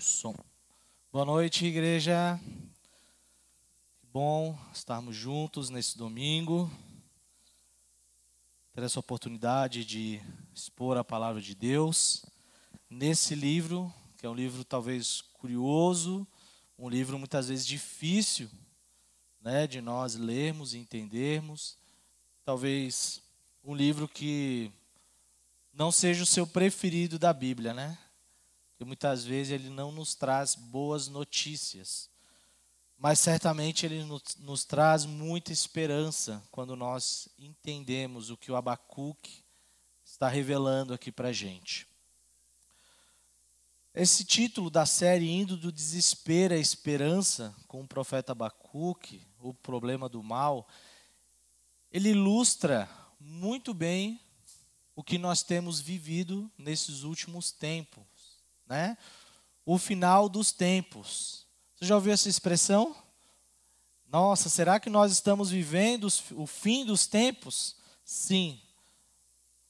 Som. Boa noite, igreja. Bom estarmos juntos nesse domingo. Ter essa oportunidade de expor a palavra de Deus nesse livro, que é um livro talvez curioso, um livro muitas vezes difícil, né, de nós lermos e entendermos. Talvez um livro que não seja o seu preferido da Bíblia, né? Porque muitas vezes ele não nos traz boas notícias. Mas certamente ele nos, nos traz muita esperança quando nós entendemos o que o Abacuque está revelando aqui para a gente. Esse título da série, Indo do Desespero à Esperança, com o profeta Abacuque, o problema do mal, ele ilustra muito bem o que nós temos vivido nesses últimos tempos né? O final dos tempos. Você já ouviu essa expressão? Nossa, será que nós estamos vivendo o fim dos tempos? Sim.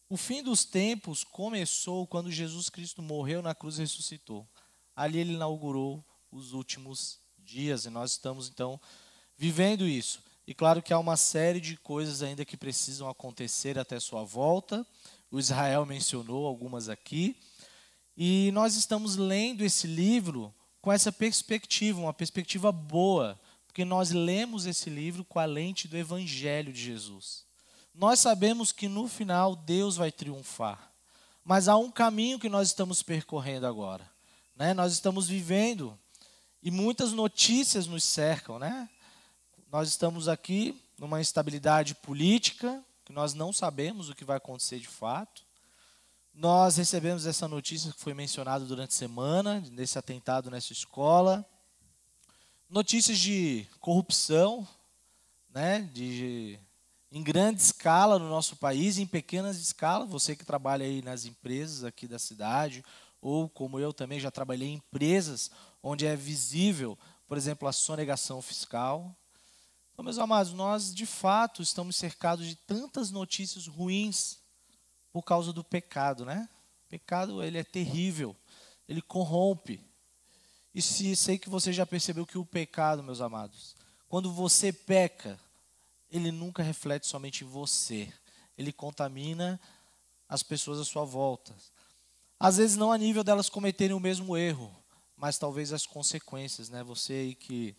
O fim dos tempos começou quando Jesus Cristo morreu na cruz e ressuscitou. Ali ele inaugurou os últimos dias e nós estamos então vivendo isso. E claro que há uma série de coisas ainda que precisam acontecer até sua volta. O Israel mencionou algumas aqui. E nós estamos lendo esse livro com essa perspectiva, uma perspectiva boa, porque nós lemos esse livro com a lente do Evangelho de Jesus. Nós sabemos que no final Deus vai triunfar, mas há um caminho que nós estamos percorrendo agora. Né? Nós estamos vivendo e muitas notícias nos cercam. Né? Nós estamos aqui numa instabilidade política, que nós não sabemos o que vai acontecer de fato. Nós recebemos essa notícia que foi mencionada durante a semana, nesse atentado nessa escola. Notícias de corrupção, né, de, em grande escala no nosso país, em pequenas escalas. Você que trabalha aí nas empresas aqui da cidade, ou como eu também já trabalhei em empresas onde é visível, por exemplo, a sonegação fiscal. Então, meus amados, nós de fato estamos cercados de tantas notícias ruins por causa do pecado, né? O pecado ele é terrível, ele corrompe. E se sei que você já percebeu que o pecado, meus amados, quando você peca, ele nunca reflete somente em você, ele contamina as pessoas à sua volta. Às vezes não a nível delas cometerem o mesmo erro, mas talvez as consequências, né? Você aí que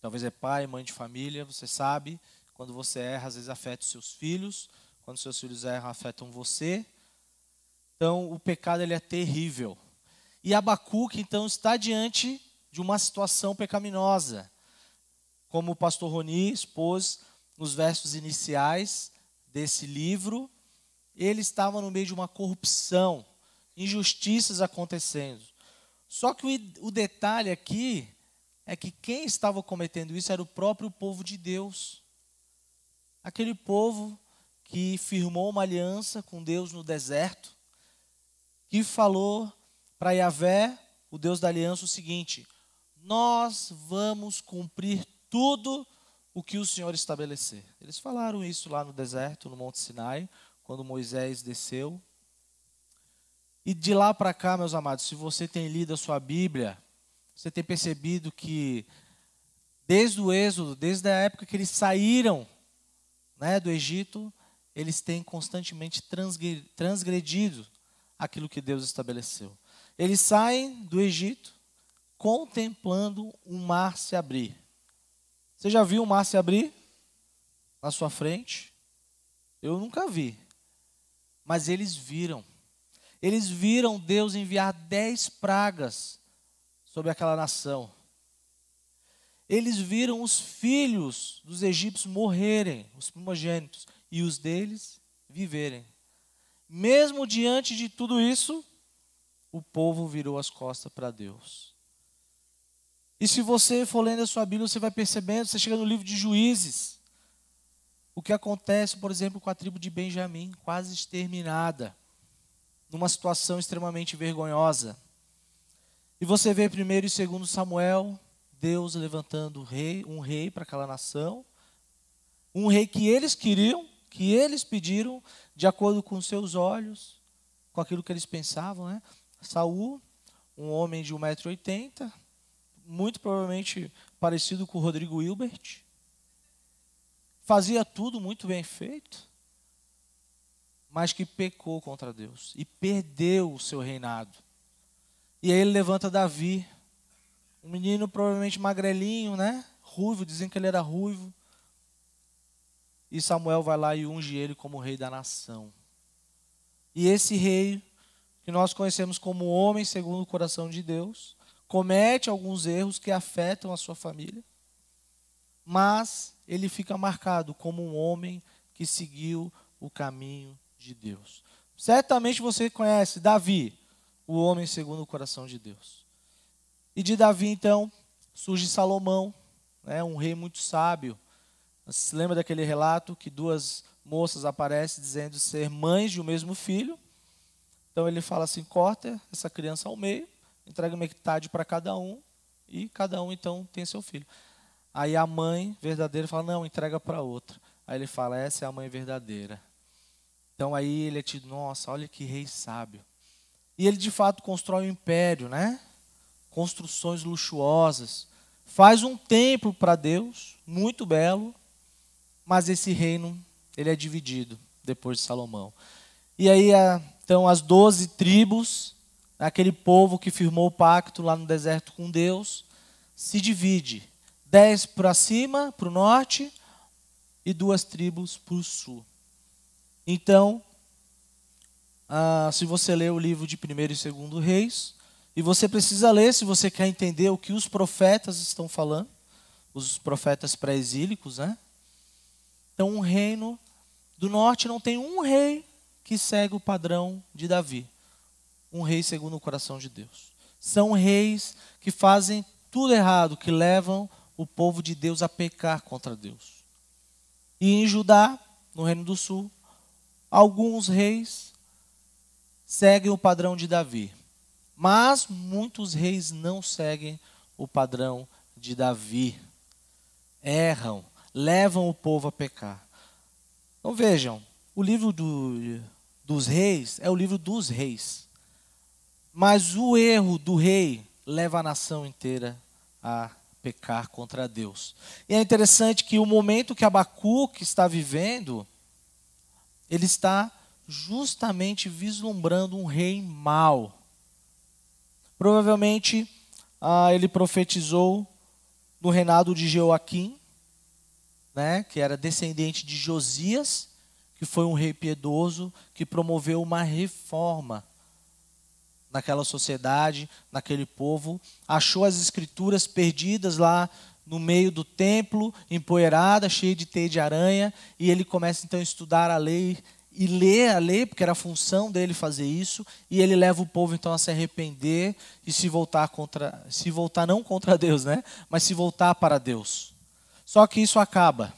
talvez é pai, mãe de família, você sabe, quando você erra, às vezes afeta os seus filhos, quando seus filhos erram, afetam você. Então, o pecado ele é terrível. E Abacuque, então, está diante de uma situação pecaminosa. Como o pastor Roni expôs nos versos iniciais desse livro, ele estava no meio de uma corrupção, injustiças acontecendo. Só que o, o detalhe aqui é que quem estava cometendo isso era o próprio povo de Deus. Aquele povo que firmou uma aliança com Deus no deserto, que falou para Yahvé, o Deus da aliança, o seguinte: Nós vamos cumprir tudo o que o Senhor estabelecer. Eles falaram isso lá no deserto, no Monte Sinai, quando Moisés desceu. E de lá para cá, meus amados, se você tem lido a sua Bíblia, você tem percebido que desde o Êxodo, desde a época que eles saíram né, do Egito, eles têm constantemente transgredido aquilo que Deus estabeleceu. Eles saem do Egito contemplando o mar se abrir. Você já viu o mar se abrir na sua frente? Eu nunca vi. Mas eles viram. Eles viram Deus enviar dez pragas sobre aquela nação. Eles viram os filhos dos egípcios morrerem, os primogênitos e os deles viverem. Mesmo diante de tudo isso, o povo virou as costas para Deus. E se você for lendo a sua Bíblia, você vai percebendo, você chega no livro de Juízes, o que acontece, por exemplo, com a tribo de Benjamim, quase exterminada, numa situação extremamente vergonhosa. E você vê primeiro e segundo Samuel, Deus levantando um rei, um rei para aquela nação, um rei que eles queriam, que eles pediram de acordo com seus olhos, com aquilo que eles pensavam, né? Saul, um homem de 1,80m, muito provavelmente parecido com o Rodrigo Hilbert. Fazia tudo muito bem feito, mas que pecou contra Deus e perdeu o seu reinado. E aí ele levanta Davi, um menino provavelmente magrelinho, né? Ruivo, dizem que ele era ruivo. E Samuel vai lá e unge ele como rei da nação. E esse rei, que nós conhecemos como homem segundo o coração de Deus, comete alguns erros que afetam a sua família, mas ele fica marcado como um homem que seguiu o caminho de Deus. Certamente você conhece Davi, o homem segundo o coração de Deus. E de Davi, então, surge Salomão, né, um rei muito sábio. Você se lembra daquele relato que duas moças aparecem dizendo ser mães de um mesmo filho? Então ele fala assim: corta essa criança ao meio, entrega metade para cada um, e cada um então tem seu filho. Aí a mãe verdadeira fala: não, entrega para outra. Aí ele fala: essa é a mãe verdadeira. Então aí ele é tido: nossa, olha que rei sábio. E ele de fato constrói um império, né? construções luxuosas. Faz um templo para Deus, muito belo, mas esse reino ele é dividido depois de Salomão. E aí então as doze tribos, aquele povo que firmou o pacto lá no deserto com Deus, se divide. Dez para cima, para o norte, e duas tribos para o sul. Então, ah, se você ler o livro de 1 e 2 Reis, e você precisa ler se você quer entender o que os profetas estão falando, os profetas pré-exílicos, né? Então, um reino do norte não tem um rei que segue o padrão de Davi. Um rei segundo o coração de Deus. São reis que fazem tudo errado, que levam o povo de Deus a pecar contra Deus. E em Judá, no reino do sul, alguns reis seguem o padrão de Davi. Mas muitos reis não seguem o padrão de Davi. Erram, levam o povo a pecar. Então vejam, o livro do, dos reis é o livro dos reis. Mas o erro do rei leva a nação inteira a pecar contra Deus. E é interessante que o momento que Abacuque está vivendo, ele está justamente vislumbrando um rei mau. Provavelmente ah, ele profetizou no reinado de Joaquim, né, que era descendente de Josias, que foi um rei piedoso que promoveu uma reforma naquela sociedade, naquele povo, achou as escrituras perdidas lá no meio do templo, empoeirada, cheia de teia de aranha, e ele começa então a estudar a lei e ler a lei, porque era a função dele fazer isso, e ele leva o povo então a se arrepender e se voltar contra, se voltar não contra Deus, né? Mas se voltar para Deus. Só que isso acaba.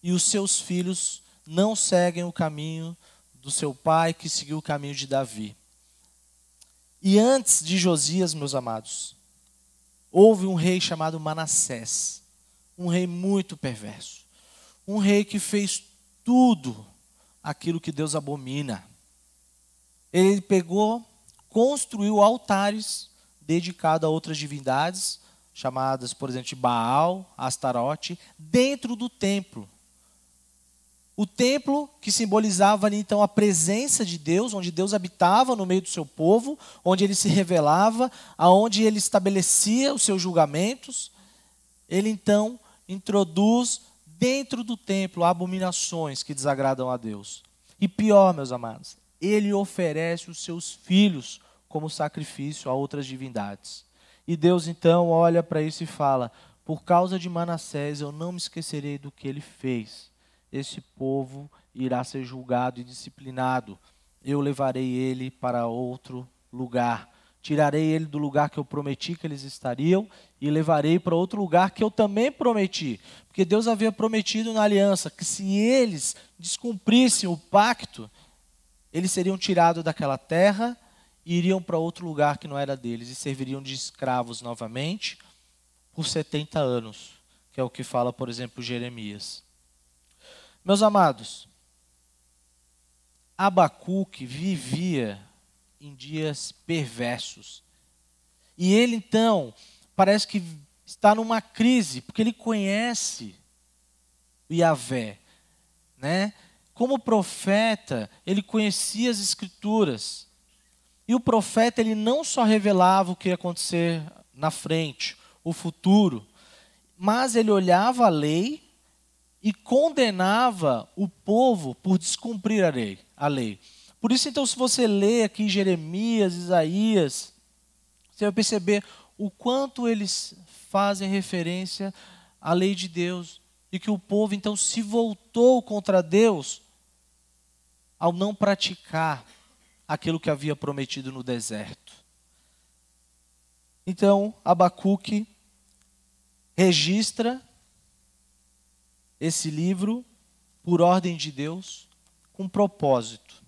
E os seus filhos não seguem o caminho do seu pai, que seguiu o caminho de Davi. E antes de Josias, meus amados, houve um rei chamado Manassés, um rei muito perverso, um rei que fez tudo aquilo que Deus abomina. Ele pegou, construiu altares dedicados a outras divindades, chamadas, por exemplo, de Baal, Astarote, dentro do templo. O templo que simbolizava ali, então a presença de Deus, onde Deus habitava no meio do seu povo, onde ele se revelava, aonde ele estabelecia os seus julgamentos, ele então introduz dentro do templo abominações que desagradam a Deus. E pior, meus amados, ele oferece os seus filhos como sacrifício a outras divindades. E Deus então olha para isso e fala: Por causa de Manassés eu não me esquecerei do que ele fez. Esse povo irá ser julgado e disciplinado. Eu levarei ele para outro lugar tirarei ele do lugar que eu prometi que eles estariam e levarei para outro lugar que eu também prometi. Porque Deus havia prometido na aliança que se eles descumprissem o pacto, eles seriam tirados daquela terra e iriam para outro lugar que não era deles e serviriam de escravos novamente por 70 anos, que é o que fala, por exemplo, Jeremias. Meus amados, Abacuque vivia em dias perversos, E ele então parece que está numa crise, porque ele conhece o Yahvé, né? Como profeta, ele conhecia as escrituras. E o profeta, ele não só revelava o que ia acontecer na frente, o futuro, mas ele olhava a lei e condenava o povo por descumprir a lei. A lei. Por isso, então, se você lê aqui Jeremias, Isaías, você vai perceber o quanto eles fazem referência à lei de Deus e que o povo então se voltou contra Deus ao não praticar aquilo que havia prometido no deserto. Então, Abacuque registra esse livro por ordem de Deus com propósito.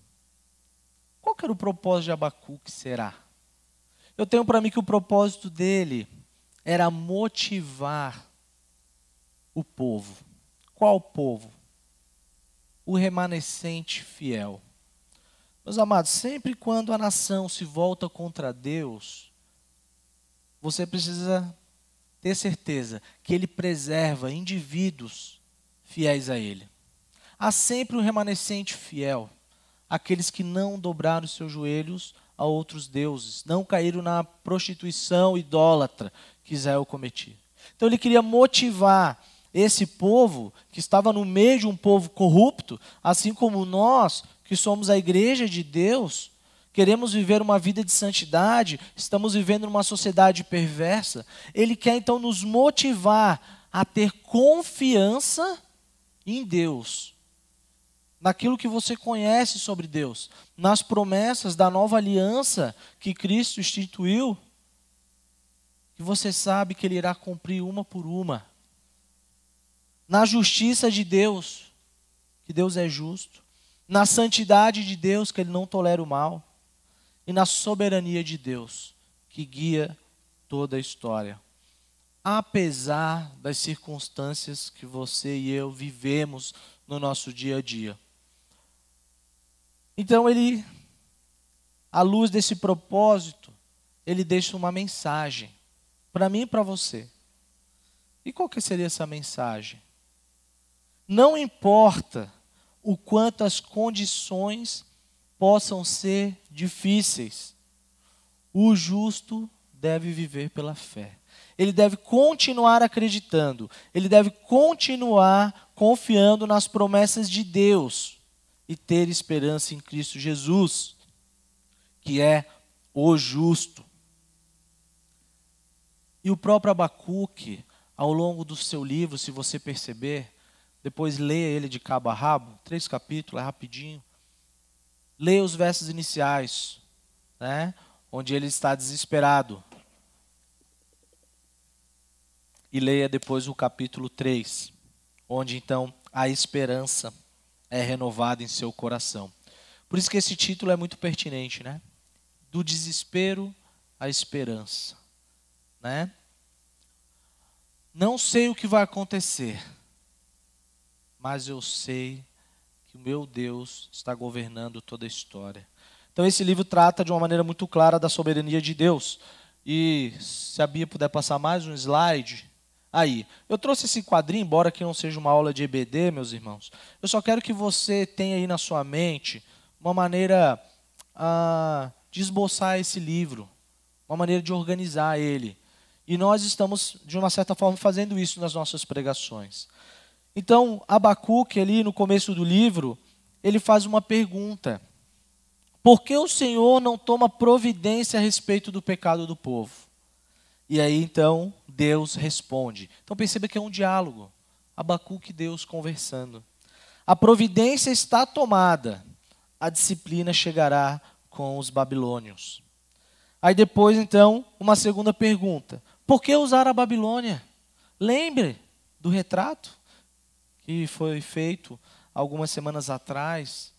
Qual que era o propósito de Abacuque será? Eu tenho para mim que o propósito dele era motivar o povo. Qual povo? O remanescente fiel. Meus amados, sempre quando a nação se volta contra Deus, você precisa ter certeza que Ele preserva indivíduos fiéis a Ele. Há sempre um remanescente fiel, aqueles que não dobraram seus joelhos a outros deuses, não caíram na prostituição idólatra que Israel cometia. Então ele queria motivar esse povo que estava no meio de um povo corrupto, assim como nós, que somos a igreja de Deus, queremos viver uma vida de santidade, estamos vivendo numa sociedade perversa. Ele quer então nos motivar a ter confiança em Deus naquilo que você conhece sobre Deus, nas promessas da nova aliança que Cristo instituiu, que você sabe que Ele irá cumprir uma por uma. Na justiça de Deus, que Deus é justo. Na santidade de Deus, que Ele não tolera o mal. E na soberania de Deus, que guia toda a história. Apesar das circunstâncias que você e eu vivemos no nosso dia a dia. Então ele, à luz desse propósito, ele deixa uma mensagem para mim e para você. E qual que seria essa mensagem? Não importa o quanto as condições possam ser difíceis, o justo deve viver pela fé. Ele deve continuar acreditando, ele deve continuar confiando nas promessas de Deus e ter esperança em Cristo Jesus, que é o justo. E o próprio Abacuque, ao longo do seu livro, se você perceber, depois leia ele de cabo a rabo, três capítulos, é rapidinho. Leia os versos iniciais, né, onde ele está desesperado. E leia depois o capítulo 3, onde então a esperança é renovado em seu coração. Por isso que esse título é muito pertinente, né? Do desespero à esperança, né? Não sei o que vai acontecer, mas eu sei que o meu Deus está governando toda a história. Então esse livro trata de uma maneira muito clara da soberania de Deus. E se a Bia puder passar mais um slide, Aí, eu trouxe esse quadrinho, embora que não seja uma aula de EBD, meus irmãos. Eu só quero que você tenha aí na sua mente uma maneira ah, de esboçar esse livro, uma maneira de organizar ele. E nós estamos, de uma certa forma, fazendo isso nas nossas pregações. Então, Abacuque, ali no começo do livro, ele faz uma pergunta: Por que o Senhor não toma providência a respeito do pecado do povo? E aí, então, Deus responde. Então perceba que é um diálogo. Abacuque e Deus conversando. A providência está tomada, a disciplina chegará com os babilônios. Aí depois, então, uma segunda pergunta: por que usar a Babilônia? Lembre do retrato que foi feito algumas semanas atrás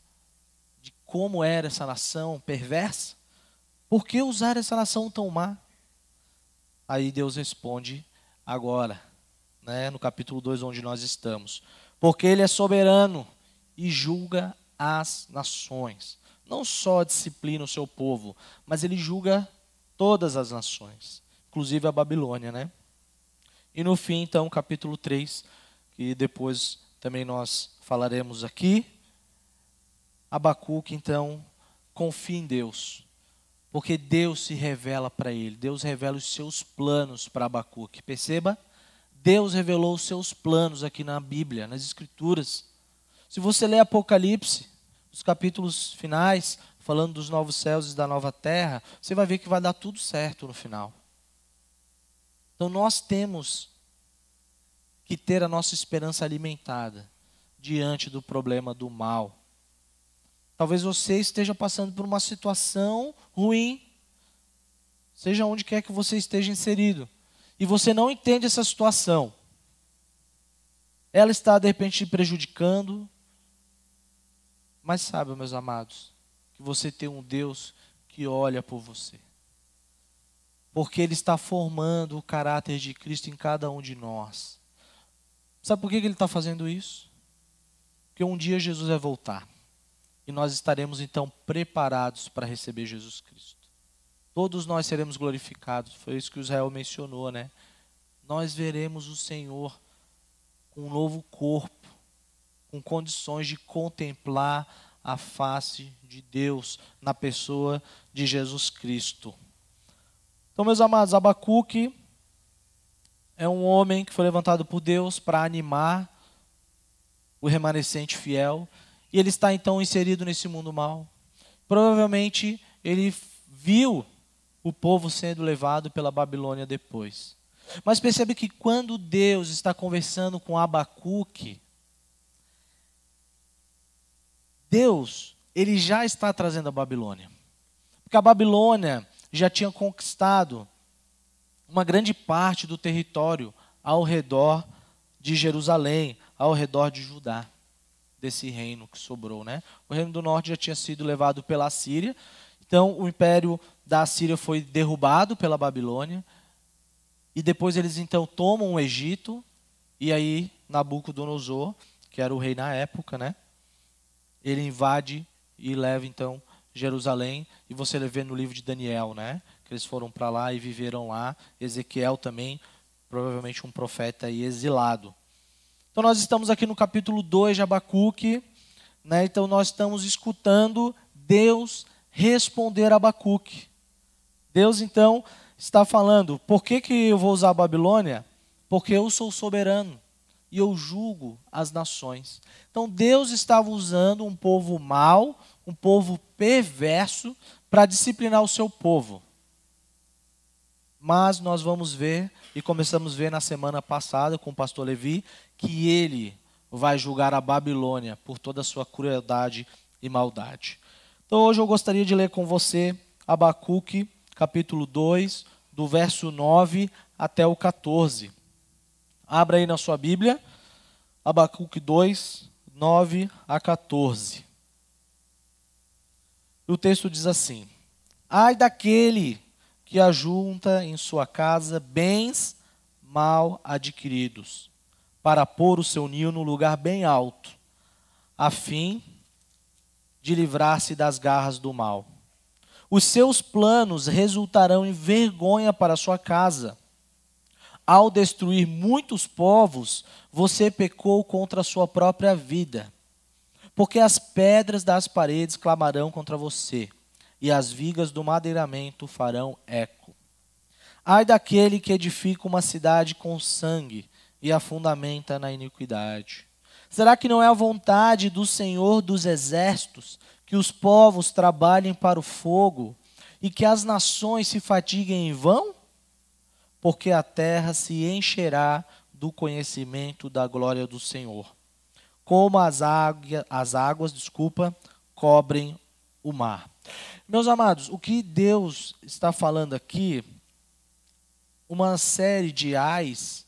de como era essa nação perversa. Por que usar essa nação tão má? Aí Deus responde agora, né, no capítulo 2 onde nós estamos. Porque ele é soberano e julga as nações. Não só disciplina o seu povo, mas ele julga todas as nações, inclusive a Babilônia, né? E no fim, então, capítulo 3, que depois também nós falaremos aqui, Abacuque, então, confia em Deus, porque Deus se revela para ele, Deus revela os seus planos para Abacuque. Perceba? Deus revelou os seus planos aqui na Bíblia, nas Escrituras. Se você ler Apocalipse, os capítulos finais, falando dos novos céus e da nova terra, você vai ver que vai dar tudo certo no final. Então nós temos que ter a nossa esperança alimentada diante do problema do mal. Talvez você esteja passando por uma situação ruim, seja onde quer que você esteja inserido, e você não entende essa situação. Ela está de repente te prejudicando, mas sabe, meus amados, que você tem um Deus que olha por você. Porque Ele está formando o caráter de Cristo em cada um de nós. Sabe por que Ele está fazendo isso? Porque um dia Jesus vai voltar. E nós estaremos então preparados para receber Jesus Cristo. Todos nós seremos glorificados. Foi isso que o Israel mencionou, né? Nós veremos o Senhor com um novo corpo, com condições de contemplar a face de Deus na pessoa de Jesus Cristo. Então, meus amados, Abacuque é um homem que foi levantado por Deus para animar o remanescente fiel e ele está então inserido nesse mundo mal. Provavelmente ele viu o povo sendo levado pela Babilônia depois. Mas percebe que quando Deus está conversando com Abacuque, Deus, ele já está trazendo a Babilônia. Porque a Babilônia já tinha conquistado uma grande parte do território ao redor de Jerusalém, ao redor de Judá desse reino que sobrou, né? O reino do norte já tinha sido levado pela Síria, então o império da Síria foi derrubado pela Babilônia e depois eles então tomam o Egito e aí Nabucodonosor, que era o rei na época, né? Ele invade e leva então Jerusalém e você vê no livro de Daniel, né? Eles foram para lá e viveram lá. Ezequiel também, provavelmente um profeta aí exilado. Então nós estamos aqui no capítulo 2 de Abacuque, né? Então nós estamos escutando Deus responder a Abacuque. Deus então está falando: por que, que eu vou usar a Babilônia? Porque eu sou soberano e eu julgo as nações. Então Deus estava usando um povo mau, um povo perverso, para disciplinar o seu povo. Mas nós vamos ver, e começamos a ver na semana passada com o pastor Levi, que ele vai julgar a Babilônia por toda a sua crueldade e maldade. Então hoje eu gostaria de ler com você Abacuque, capítulo 2, do verso 9 até o 14. Abra aí na sua Bíblia, Abacuque 2, 9 a 14. O texto diz assim: Ai daquele que ajunta em sua casa bens mal adquiridos para pôr o seu ninho no lugar bem alto, a fim de livrar-se das garras do mal. Os seus planos resultarão em vergonha para sua casa. Ao destruir muitos povos, você pecou contra a sua própria vida. Porque as pedras das paredes clamarão contra você, e as vigas do madeiramento farão eco. Ai daquele que edifica uma cidade com sangue e a fundamenta na iniquidade. Será que não é a vontade do Senhor dos exércitos que os povos trabalhem para o fogo e que as nações se fatiguem em vão? Porque a terra se encherá do conhecimento da glória do Senhor, como as, as águas, desculpa, cobrem o mar. Meus amados, o que Deus está falando aqui, uma série de ais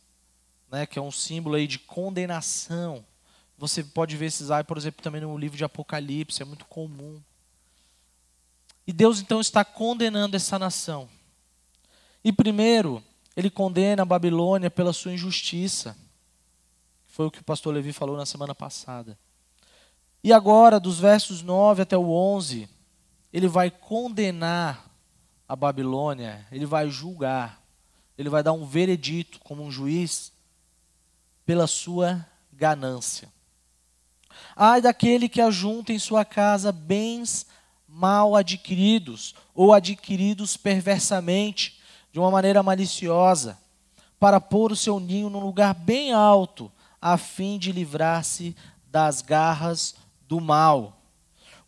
né, que é um símbolo aí de condenação. Você pode ver esses ai, por exemplo, também no livro de Apocalipse, é muito comum. E Deus então está condenando essa nação. E primeiro, ele condena a Babilônia pela sua injustiça. Foi o que o pastor Levi falou na semana passada. E agora, dos versos 9 até o 11, ele vai condenar a Babilônia, ele vai julgar, ele vai dar um veredito como um juiz pela sua ganância. Ai daquele que ajunta em sua casa bens mal adquiridos ou adquiridos perversamente, de uma maneira maliciosa, para pôr o seu ninho num lugar bem alto, a fim de livrar-se das garras do mal.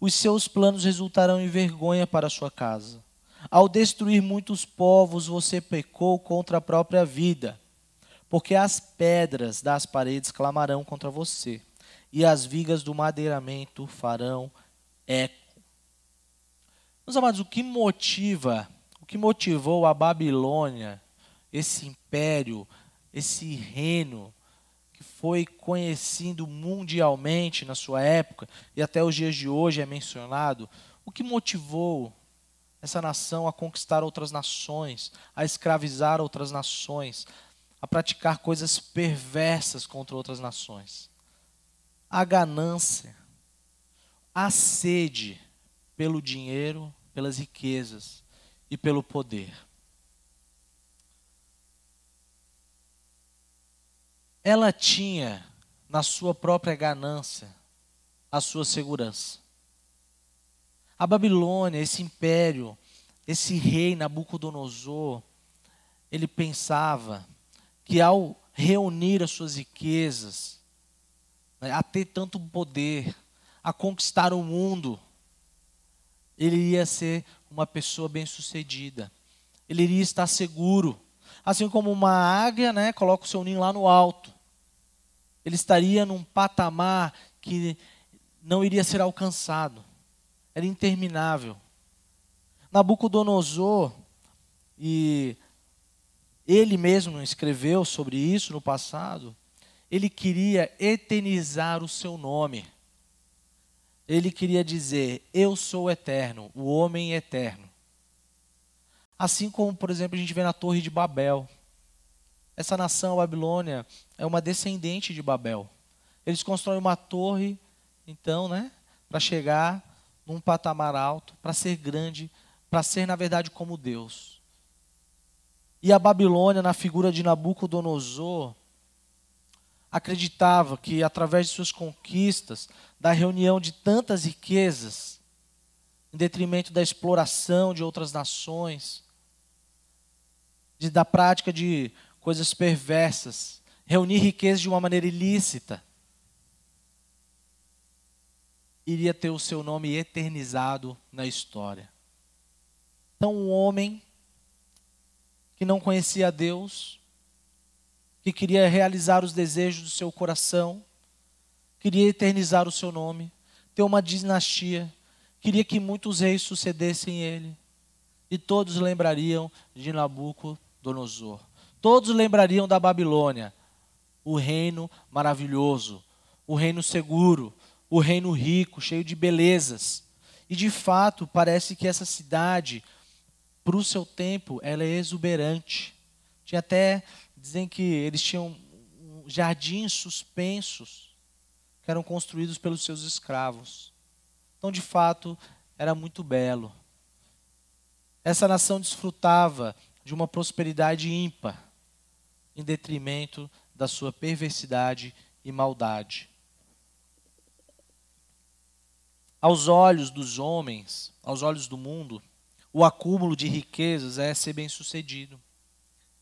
Os seus planos resultarão em vergonha para sua casa. Ao destruir muitos povos, você pecou contra a própria vida, porque as pedras das paredes clamarão contra você, e as vigas do madeiramento farão eco. Meus amados, o que motiva, o que motivou a Babilônia, esse império, esse reino foi conhecido mundialmente na sua época e até os dias de hoje é mencionado, o que motivou essa nação a conquistar outras nações, a escravizar outras nações, a praticar coisas perversas contra outras nações? A ganância, a sede pelo dinheiro, pelas riquezas e pelo poder. Ela tinha na sua própria ganância a sua segurança. A Babilônia, esse império, esse rei Nabucodonosor, ele pensava que ao reunir as suas riquezas, né, a ter tanto poder, a conquistar o mundo, ele iria ser uma pessoa bem-sucedida. Ele iria estar seguro. Assim como uma águia, né, coloca o seu ninho lá no alto. Ele estaria num patamar que não iria ser alcançado. Era interminável. Nabucodonosor, e ele mesmo escreveu sobre isso no passado, ele queria eternizar o seu nome ele queria dizer: Eu sou eterno, o homem é eterno. Assim como, por exemplo, a gente vê na Torre de Babel. Essa nação, a Babilônia, é uma descendente de Babel. Eles constroem uma torre, então, né, para chegar num patamar alto, para ser grande, para ser, na verdade, como Deus. E a Babilônia, na figura de Nabucodonosor, acreditava que através de suas conquistas, da reunião de tantas riquezas, em detrimento da exploração de outras nações, de, da prática de coisas perversas, reunir riquezas de uma maneira ilícita, iria ter o seu nome eternizado na história. Então, um homem que não conhecia Deus, que queria realizar os desejos do seu coração, queria eternizar o seu nome, ter uma dinastia, queria que muitos reis sucedessem ele. E todos lembrariam de Nabucodonosor. Todos lembrariam da Babilônia, o reino maravilhoso, o reino seguro, o reino rico, cheio de belezas. E de fato, parece que essa cidade, para o seu tempo, ela é exuberante. Tinha até dizem que eles tinham jardins suspensos que eram construídos pelos seus escravos. Então, de fato, era muito belo. Essa nação desfrutava de uma prosperidade ímpar, em detrimento da sua perversidade e maldade. Aos olhos dos homens, aos olhos do mundo, o acúmulo de riquezas é ser bem-sucedido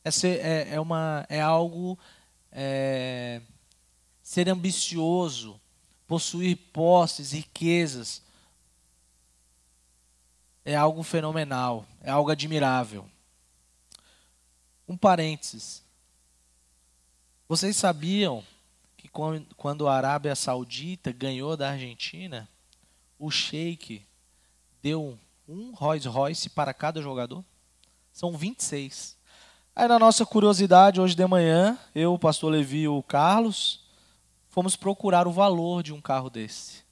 é, ser, é, é, uma, é algo é, ser ambicioso, possuir posses, riquezas. É algo fenomenal, é algo admirável. Um parênteses. Vocês sabiam que quando a Arábia Saudita ganhou da Argentina, o Sheik deu um Rolls Royce para cada jogador? São 26. Aí na nossa curiosidade, hoje de manhã, eu, o pastor Levi e o Carlos, fomos procurar o valor de um carro desse.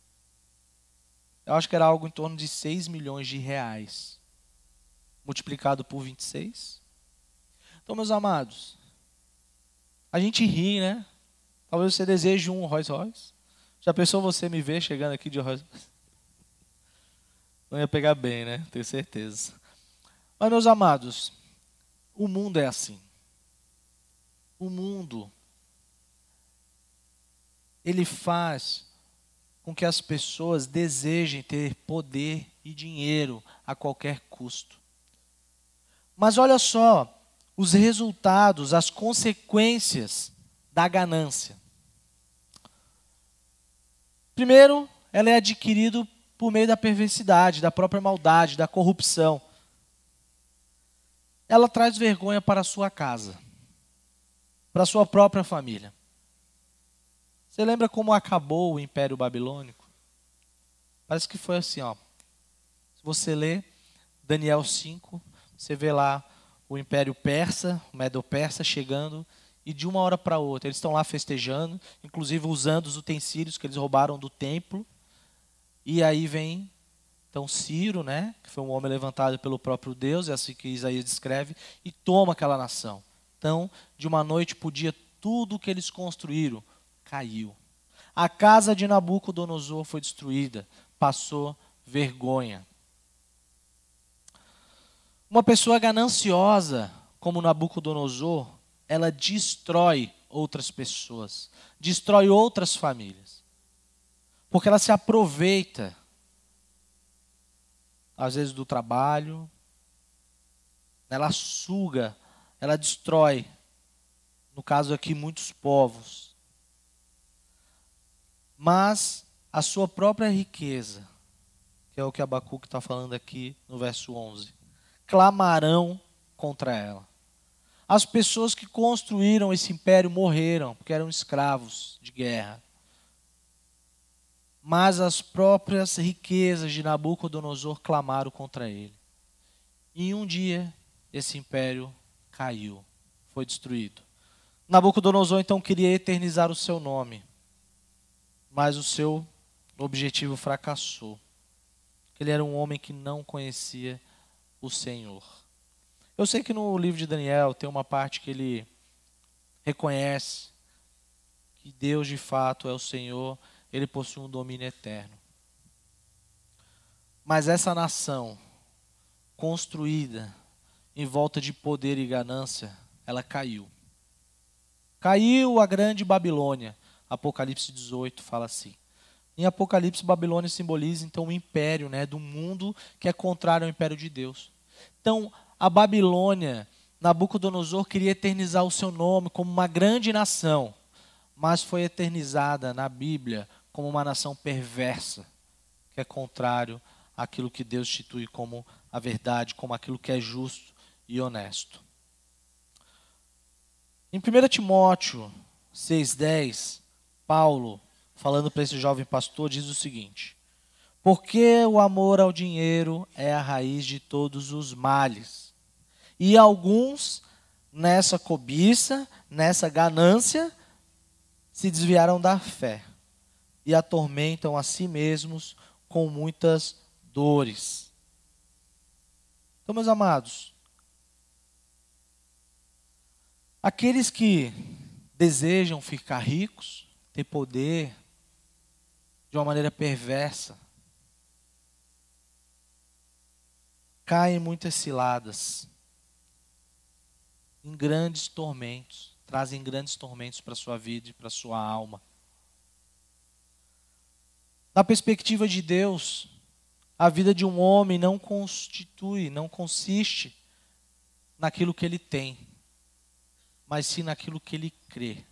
Eu acho que era algo em torno de 6 milhões de reais. Multiplicado por 26. Então, meus amados, a gente ri, né? Talvez você deseje um Rolls Royce. Já pensou você me ver chegando aqui de Rolls Royce? Não ia pegar bem, né? Tenho certeza. Mas, meus amados, o mundo é assim. O mundo, ele faz com que as pessoas desejem ter poder e dinheiro a qualquer custo. Mas olha só os resultados, as consequências da ganância. Primeiro, ela é adquirida por meio da perversidade, da própria maldade, da corrupção. Ela traz vergonha para a sua casa, para a sua própria família. Você lembra como acabou o Império Babilônico? Parece que foi assim, ó. Se você lê Daniel 5, você vê lá o Império Persa, o Medo-Persa chegando e de uma hora para outra eles estão lá festejando, inclusive usando os utensílios que eles roubaram do templo. E aí vem então Ciro, né, que foi um homem levantado pelo próprio Deus, é assim que Isaías descreve, e toma aquela nação. Então, de uma noite para o dia, tudo que eles construíram caiu. A casa de Nabucodonosor foi destruída, passou vergonha. Uma pessoa gananciosa, como Nabucodonosor, ela destrói outras pessoas, destrói outras famílias. Porque ela se aproveita, às vezes, do trabalho, ela suga, ela destrói, no caso aqui, muitos povos. Mas a sua própria riqueza, que é o que Abacuque está falando aqui no verso 11 clamarão contra ela. As pessoas que construíram esse império morreram, porque eram escravos de guerra. Mas as próprias riquezas de Nabucodonosor clamaram contra ele. E um dia esse império caiu, foi destruído. Nabucodonosor então queria eternizar o seu nome, mas o seu objetivo fracassou. Ele era um homem que não conhecia o Senhor. Eu sei que no livro de Daniel tem uma parte que ele reconhece que Deus de fato é o Senhor, ele possui um domínio eterno. Mas essa nação construída em volta de poder e ganância, ela caiu. Caiu a grande Babilônia. Apocalipse 18 fala assim. Em Apocalipse, Babilônia simboliza então o império né, do mundo que é contrário ao império de Deus. Então, a Babilônia, Nabucodonosor queria eternizar o seu nome como uma grande nação, mas foi eternizada na Bíblia como uma nação perversa, que é contrário àquilo que Deus institui como a verdade, como aquilo que é justo e honesto. Em 1 Timóteo 6,10, Paulo falando para esse jovem pastor, diz o seguinte: Porque o amor ao dinheiro é a raiz de todos os males. E alguns, nessa cobiça, nessa ganância, se desviaram da fé e atormentam a si mesmos com muitas dores. Então, meus amados, aqueles que desejam ficar ricos, ter poder, de uma maneira perversa. Caem em muitas ciladas, em grandes tormentos, trazem grandes tormentos para a sua vida e para a sua alma. Na perspectiva de Deus, a vida de um homem não constitui, não consiste naquilo que ele tem, mas sim naquilo que ele crê.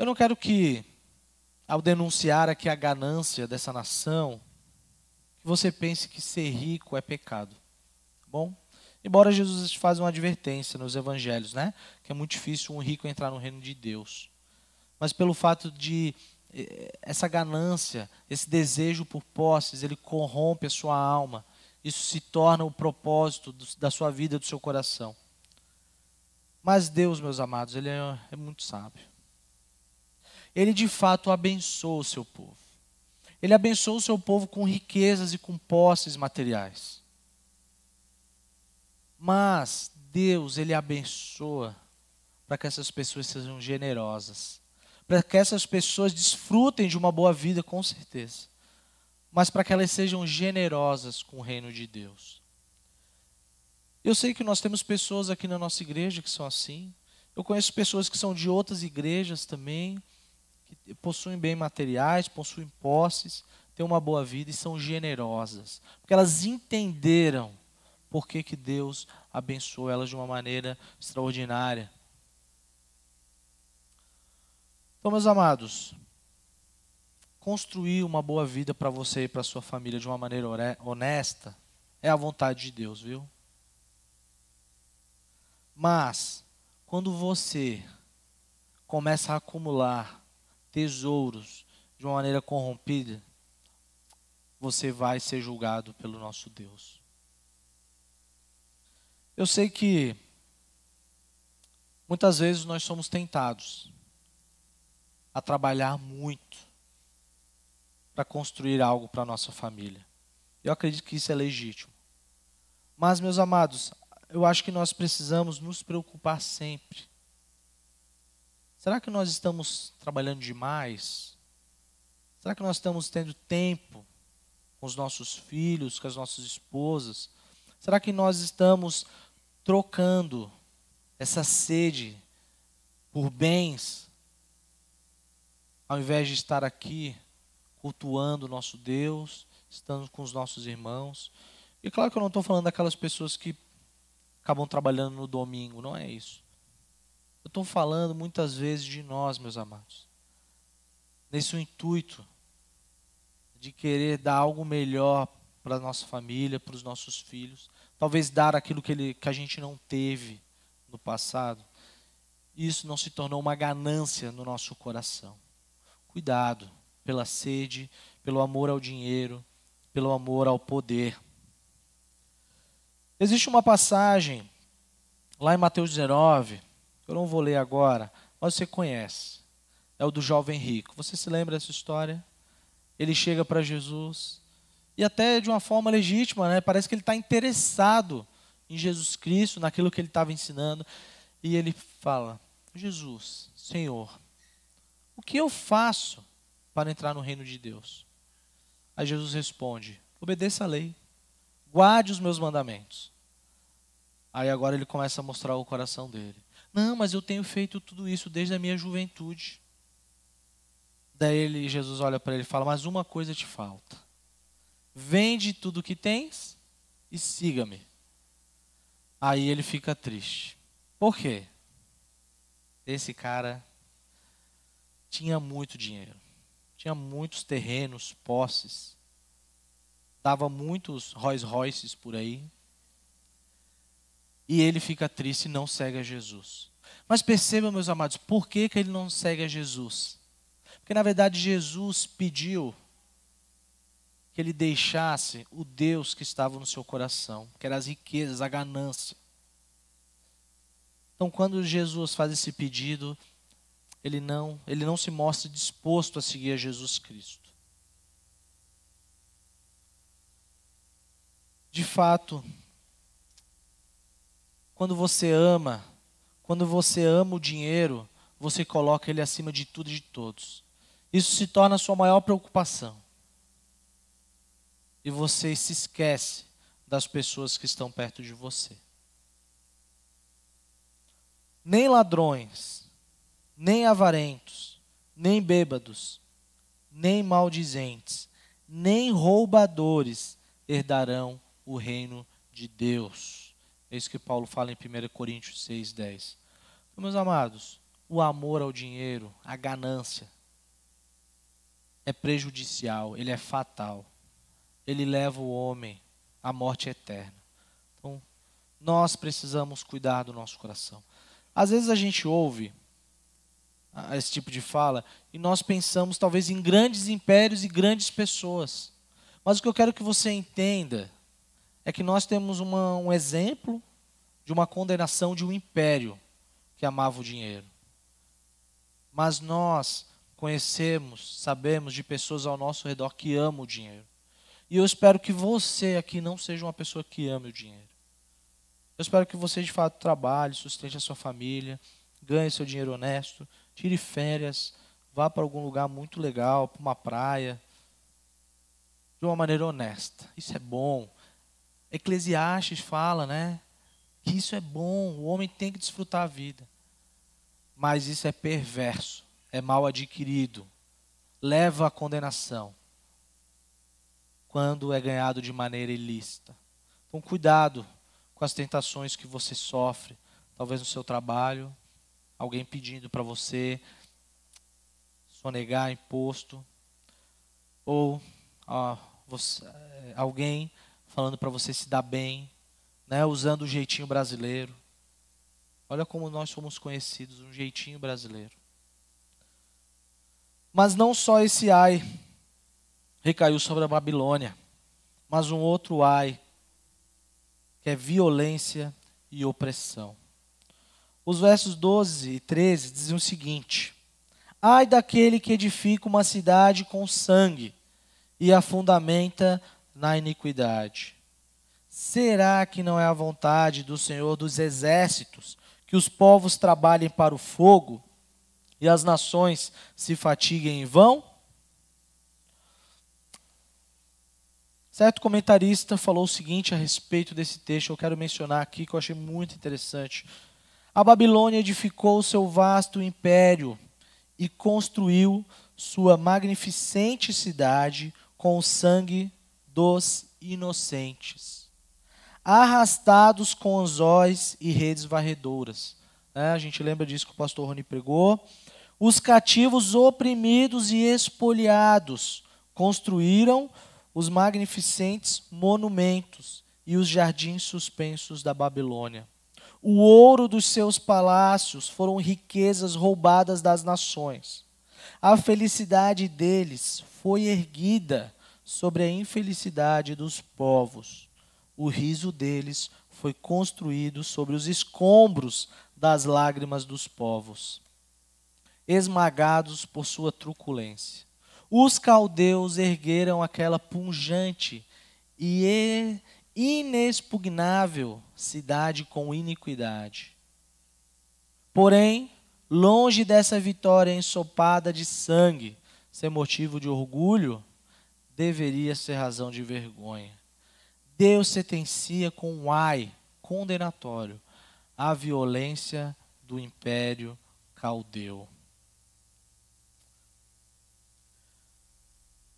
Eu não quero que, ao denunciar aqui a ganância dessa nação, você pense que ser rico é pecado. Tá bom? Embora Jesus faz uma advertência nos evangelhos, né? Que é muito difícil um rico entrar no reino de Deus. Mas pelo fato de eh, essa ganância, esse desejo por posses, ele corrompe a sua alma. Isso se torna o propósito da sua vida, do seu coração. Mas Deus, meus amados, ele é, é muito sábio ele de fato abençoa o seu povo. Ele abençoa o seu povo com riquezas e com posses materiais. Mas Deus, ele abençoa para que essas pessoas sejam generosas, para que essas pessoas desfrutem de uma boa vida, com certeza. mas para que elas sejam generosas com o reino de Deus. Eu sei que nós temos pessoas aqui na nossa igreja que são assim. Eu conheço pessoas que são de outras igrejas também, que possuem bem materiais, possuem posses, têm uma boa vida e são generosas. Porque elas entenderam por que, que Deus abençoou elas de uma maneira extraordinária. Então, meus amados, construir uma boa vida para você e para sua família de uma maneira honesta é a vontade de Deus, viu? Mas quando você começa a acumular tesouros de uma maneira corrompida, você vai ser julgado pelo nosso Deus. Eu sei que muitas vezes nós somos tentados a trabalhar muito para construir algo para nossa família. Eu acredito que isso é legítimo. Mas, meus amados, eu acho que nós precisamos nos preocupar sempre. Será que nós estamos trabalhando demais? Será que nós estamos tendo tempo com os nossos filhos, com as nossas esposas? Será que nós estamos trocando essa sede por bens ao invés de estar aqui cultuando o nosso Deus, estando com os nossos irmãos. E claro que eu não estou falando daquelas pessoas que acabam trabalhando no domingo, não é isso. Eu estou falando muitas vezes de nós, meus amados. Nesse intuito de querer dar algo melhor para a nossa família, para os nossos filhos. Talvez dar aquilo que, ele, que a gente não teve no passado. Isso não se tornou uma ganância no nosso coração. Cuidado pela sede, pelo amor ao dinheiro, pelo amor ao poder. Existe uma passagem lá em Mateus 19, que eu não vou ler agora, mas você conhece. É o do jovem rico. Você se lembra dessa história? Ele chega para Jesus e até de uma forma legítima, né? Parece que ele está interessado em Jesus Cristo, naquilo que ele estava ensinando, e ele fala: Jesus, Senhor, o que eu faço para entrar no reino de Deus? Aí Jesus responde: obedeça a lei, guarde os meus mandamentos. Aí agora ele começa a mostrar o coração dele. Não, mas eu tenho feito tudo isso desde a minha juventude. Daí ele, Jesus olha para ele e fala: Mas uma coisa te falta. Vende tudo o que tens e siga-me. Aí ele fica triste. Por quê? Esse cara tinha muito dinheiro, tinha muitos terrenos, posses, dava muitos Rolls Royces por aí. E ele fica triste e não segue a Jesus. Mas perceba, meus amados, por que, que ele não segue a Jesus? Porque na verdade Jesus pediu que ele deixasse o Deus que estava no seu coração, que eram as riquezas, a ganância. Então, quando Jesus faz esse pedido, ele não, ele não se mostra disposto a seguir a Jesus Cristo. De fato, quando você ama, quando você ama o dinheiro, você coloca ele acima de tudo e de todos. Isso se torna a sua maior preocupação. E você se esquece das pessoas que estão perto de você. Nem ladrões, nem avarentos, nem bêbados, nem maldizentes, nem roubadores herdarão o reino de Deus. É isso que Paulo fala em 1 Coríntios 6, 10. Então, meus amados, o amor ao dinheiro, a ganância, é prejudicial, ele é fatal. Ele leva o homem à morte eterna. Então, nós precisamos cuidar do nosso coração. Às vezes a gente ouve esse tipo de fala e nós pensamos talvez em grandes impérios e grandes pessoas. Mas o que eu quero que você entenda é que nós temos uma, um exemplo de uma condenação de um império que amava o dinheiro. Mas nós conhecemos, sabemos de pessoas ao nosso redor que amam o dinheiro. E eu espero que você aqui não seja uma pessoa que ame o dinheiro. Eu espero que você de fato trabalhe, sustente a sua família, ganhe seu dinheiro honesto, tire férias, vá para algum lugar muito legal, para uma praia. de uma maneira honesta. Isso é bom. Eclesiastes fala, né? Que isso é bom, o homem tem que desfrutar a vida. Mas isso é perverso, é mal adquirido, leva à condenação quando é ganhado de maneira ilícita. Então, cuidado com as tentações que você sofre, talvez no seu trabalho, alguém pedindo para você sonegar imposto, ou você, alguém falando para você se dar bem, né, usando o jeitinho brasileiro. Olha como nós somos conhecidos, um jeitinho brasileiro. Mas não só esse ai recaiu sobre a Babilônia, mas um outro ai, que é violência e opressão. Os versos 12 e 13 dizem o seguinte: Ai daquele que edifica uma cidade com sangue e a fundamenta na iniquidade. Será que não é a vontade do Senhor dos exércitos que os povos trabalhem para o fogo e as nações se fatiguem em vão? Certo comentarista falou o seguinte a respeito desse texto, eu quero mencionar aqui, que eu achei muito interessante. A Babilônia edificou seu vasto império e construiu sua magnificente cidade com o sangue dos inocentes, arrastados com anzóis e redes varredoras. É, a gente lembra disso que o pastor Rony pregou. Os cativos oprimidos e espoliados construíram os magnificentes monumentos e os jardins suspensos da Babilônia. O ouro dos seus palácios foram riquezas roubadas das nações. A felicidade deles foi erguida sobre a infelicidade dos povos. O riso deles foi construído sobre os escombros das lágrimas dos povos, esmagados por sua truculência. Os caldeus ergueram aquela punjante e inexpugnável cidade com iniquidade. Porém, longe dessa vitória ensopada de sangue, ser motivo de orgulho, deveria ser razão de vergonha. Deus sentencia com um ai condenatório a violência do império caldeu.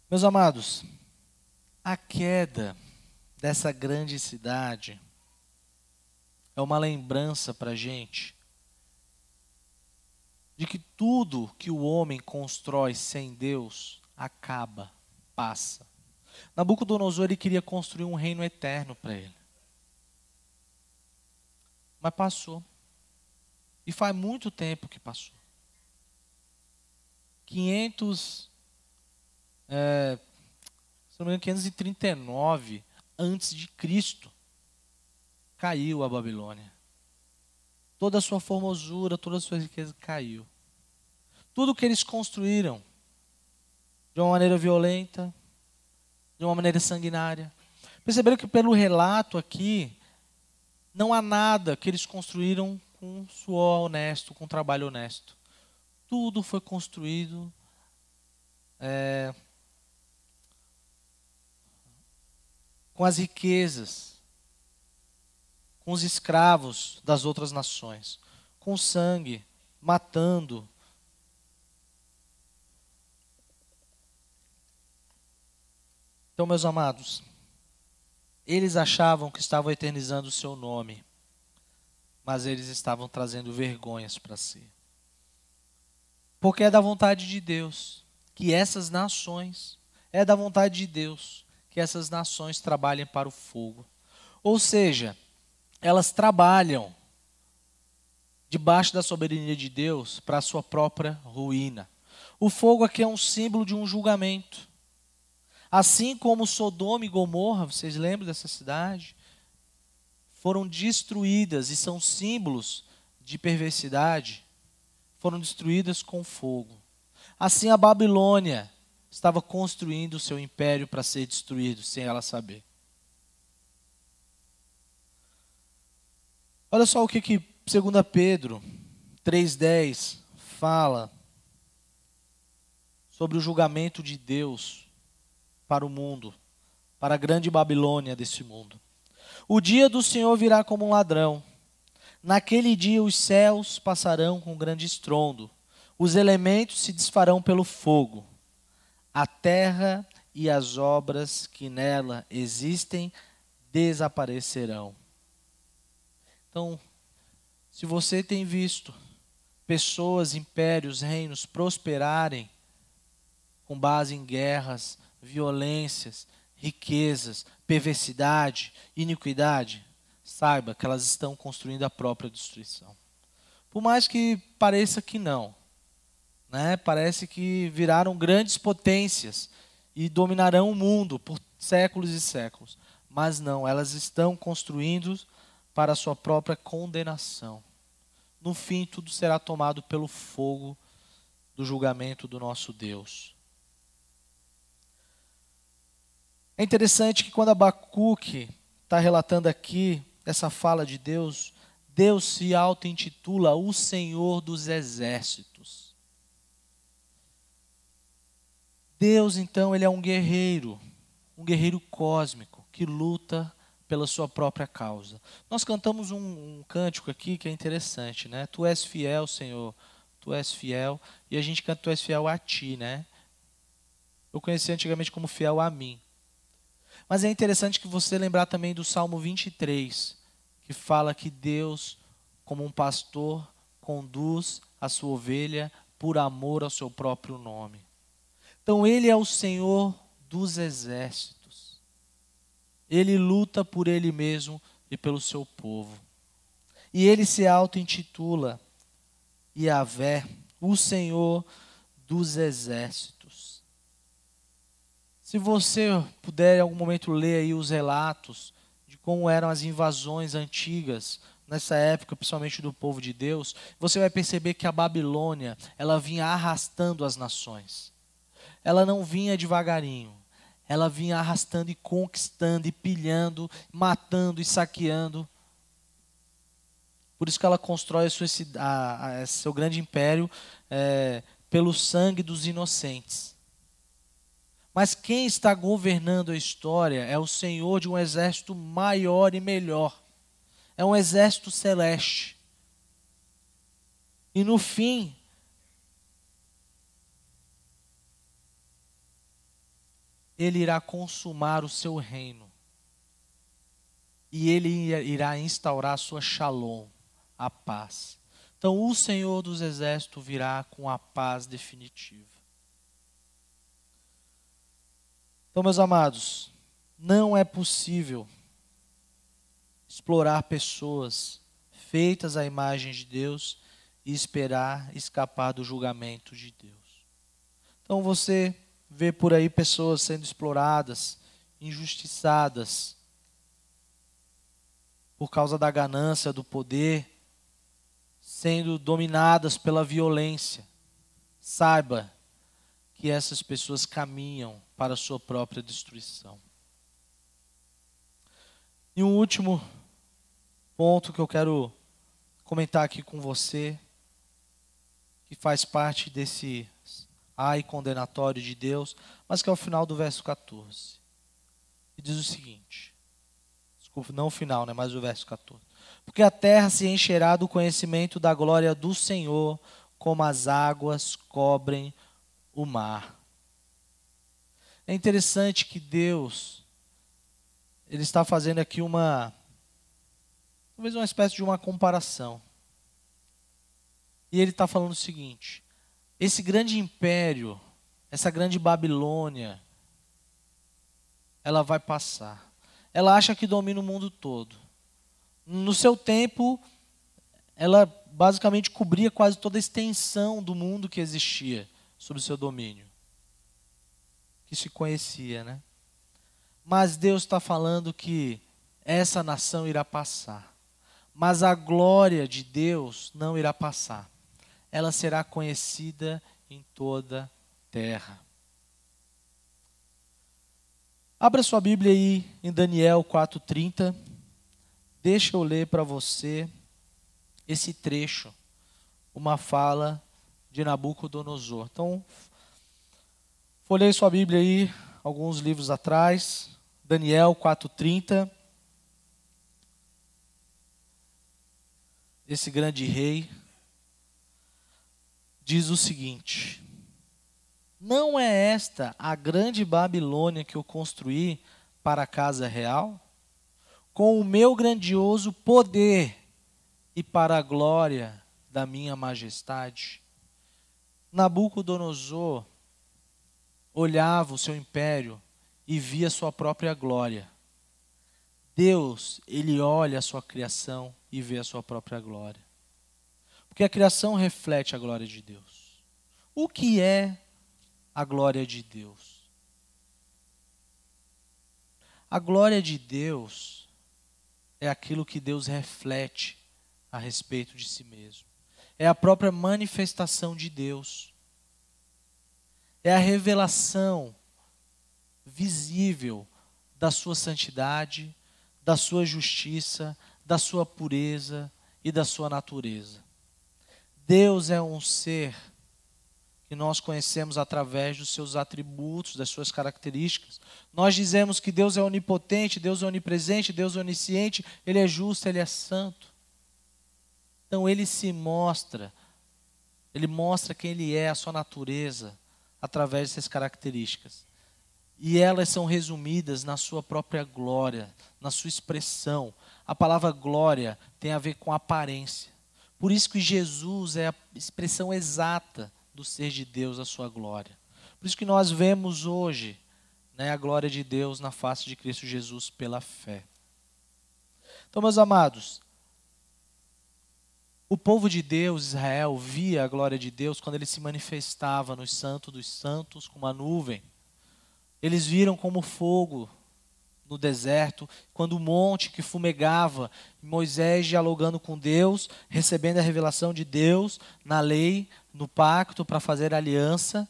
Meus amados, a queda dessa grande cidade é uma lembrança para a gente de que tudo que o homem constrói sem Deus acaba, passa. Nabucodonosor ele queria construir um reino eterno para ele. Mas passou. E faz muito tempo que passou. 500, é, se não me engano, 539 antes de Cristo caiu a Babilônia. Toda a sua formosura, toda a sua riqueza caiu. Tudo que eles construíram de uma maneira violenta, de uma maneira sanguinária. Perceberam que pelo relato aqui, não há nada que eles construíram com suor honesto, com trabalho honesto. Tudo foi construído é, com as riquezas, com os escravos das outras nações, com sangue, matando, Então, meus amados, eles achavam que estavam eternizando o seu nome, mas eles estavam trazendo vergonhas para si. Porque é da vontade de Deus que essas nações, é da vontade de Deus que essas nações trabalhem para o fogo. Ou seja, elas trabalham debaixo da soberania de Deus para a sua própria ruína. O fogo aqui é um símbolo de um julgamento. Assim como Sodoma e Gomorra, vocês lembram dessa cidade? Foram destruídas e são símbolos de perversidade. Foram destruídas com fogo. Assim a Babilônia estava construindo o seu império para ser destruído, sem ela saber. Olha só o que, que 2 Pedro 3,10 fala sobre o julgamento de Deus para o mundo. para a grande Babilônia desse mundo. O dia do Senhor virá como um ladrão. Naquele dia os céus passarão com grande estrondo, os elementos se desfarão pelo fogo, a terra e as obras que nela existem desaparecerão. Então, se você tem visto pessoas, impérios, reinos prosperarem com base em guerras, violências, riquezas, perversidade, iniquidade, saiba que elas estão construindo a própria destruição. Por mais que pareça que não, né? Parece que viraram grandes potências e dominarão o mundo por séculos e séculos. Mas não, elas estão construindo para a sua própria condenação. No fim, tudo será tomado pelo fogo do julgamento do nosso Deus. É interessante que quando Abacuque está relatando aqui essa fala de Deus, Deus se auto-intitula o Senhor dos Exércitos. Deus, então, ele é um guerreiro, um guerreiro cósmico que luta pela sua própria causa. Nós cantamos um, um, cântico aqui que é interessante, né? Tu és fiel, Senhor, tu és fiel, e a gente canta tu és fiel a ti, né? Eu conheci antigamente como fiel a mim. Mas é interessante que você lembrar também do Salmo 23, que fala que Deus, como um pastor, conduz a sua ovelha por amor ao seu próprio nome. Então ele é o Senhor dos exércitos. Ele luta por ele mesmo e pelo seu povo. E ele se auto-intitula Yahvé, o Senhor dos exércitos. Se você puder em algum momento ler aí os relatos de como eram as invasões antigas nessa época, principalmente do povo de Deus, você vai perceber que a Babilônia, ela vinha arrastando as nações. Ela não vinha devagarinho ela vinha arrastando e conquistando e pilhando, matando e saqueando. Por isso que ela constrói sua, seu grande império é, pelo sangue dos inocentes. Mas quem está governando a história é o Senhor de um exército maior e melhor. É um exército celeste. E no fim, ele irá consumar o seu reino. E ele irá instaurar a sua shalom, a paz. Então o Senhor dos Exércitos virá com a paz definitiva. Então, meus amados, não é possível explorar pessoas feitas à imagem de Deus e esperar escapar do julgamento de Deus. Então você vê por aí pessoas sendo exploradas, injustiçadas, por causa da ganância, do poder, sendo dominadas pela violência. Saiba que essas pessoas caminham para a sua própria destruição. E um último ponto que eu quero comentar aqui com você, que faz parte desse ai condenatório de Deus, mas que é o final do verso 14. E diz o seguinte: desculpa, não o final, né, mas o verso 14. Porque a terra se encherá do conhecimento da glória do Senhor, como as águas cobrem o mar. É interessante que Deus ele está fazendo aqui uma talvez uma espécie de uma comparação. E ele está falando o seguinte: esse grande império, essa grande Babilônia, ela vai passar. Ela acha que domina o mundo todo. No seu tempo, ela basicamente cobria quase toda a extensão do mundo que existia sob o seu domínio. Que se conhecia, né? Mas Deus está falando que essa nação irá passar. Mas a glória de Deus não irá passar ela será conhecida em toda a terra. Abra sua Bíblia aí em Daniel 4:30. Deixa eu ler para você esse trecho, uma fala de Nabucodonosor. Então, folhei sua Bíblia aí alguns livros atrás, Daniel 4:30. Esse grande rei diz o seguinte: Não é esta a grande Babilônia que eu construí para a casa real? Com o meu grandioso poder e para a glória da minha majestade. Nabucodonosor olhava o seu império e via sua própria glória. Deus, ele olha a sua criação e vê a sua própria glória. Porque a criação reflete a glória de Deus. O que é a glória de Deus? A glória de Deus é aquilo que Deus reflete a respeito de si mesmo. É a própria manifestação de Deus. É a revelação visível da sua santidade, da sua justiça, da sua pureza e da sua natureza. Deus é um ser que nós conhecemos através dos seus atributos, das suas características. Nós dizemos que Deus é onipotente, Deus é onipresente, Deus é onisciente, Ele é justo, Ele é santo. Então Ele se mostra, Ele mostra quem Ele é, a sua natureza, através dessas características. E elas são resumidas na sua própria glória, na sua expressão. A palavra glória tem a ver com aparência. Por isso que Jesus é a expressão exata do ser de Deus, a sua glória. Por isso que nós vemos hoje né, a glória de Deus na face de Cristo Jesus pela fé. Então, meus amados, o povo de Deus, Israel, via a glória de Deus quando ele se manifestava nos santos dos santos com uma nuvem. Eles viram como fogo no deserto, quando o monte que fumegava, Moisés dialogando com Deus, recebendo a revelação de Deus na lei, no pacto para fazer aliança,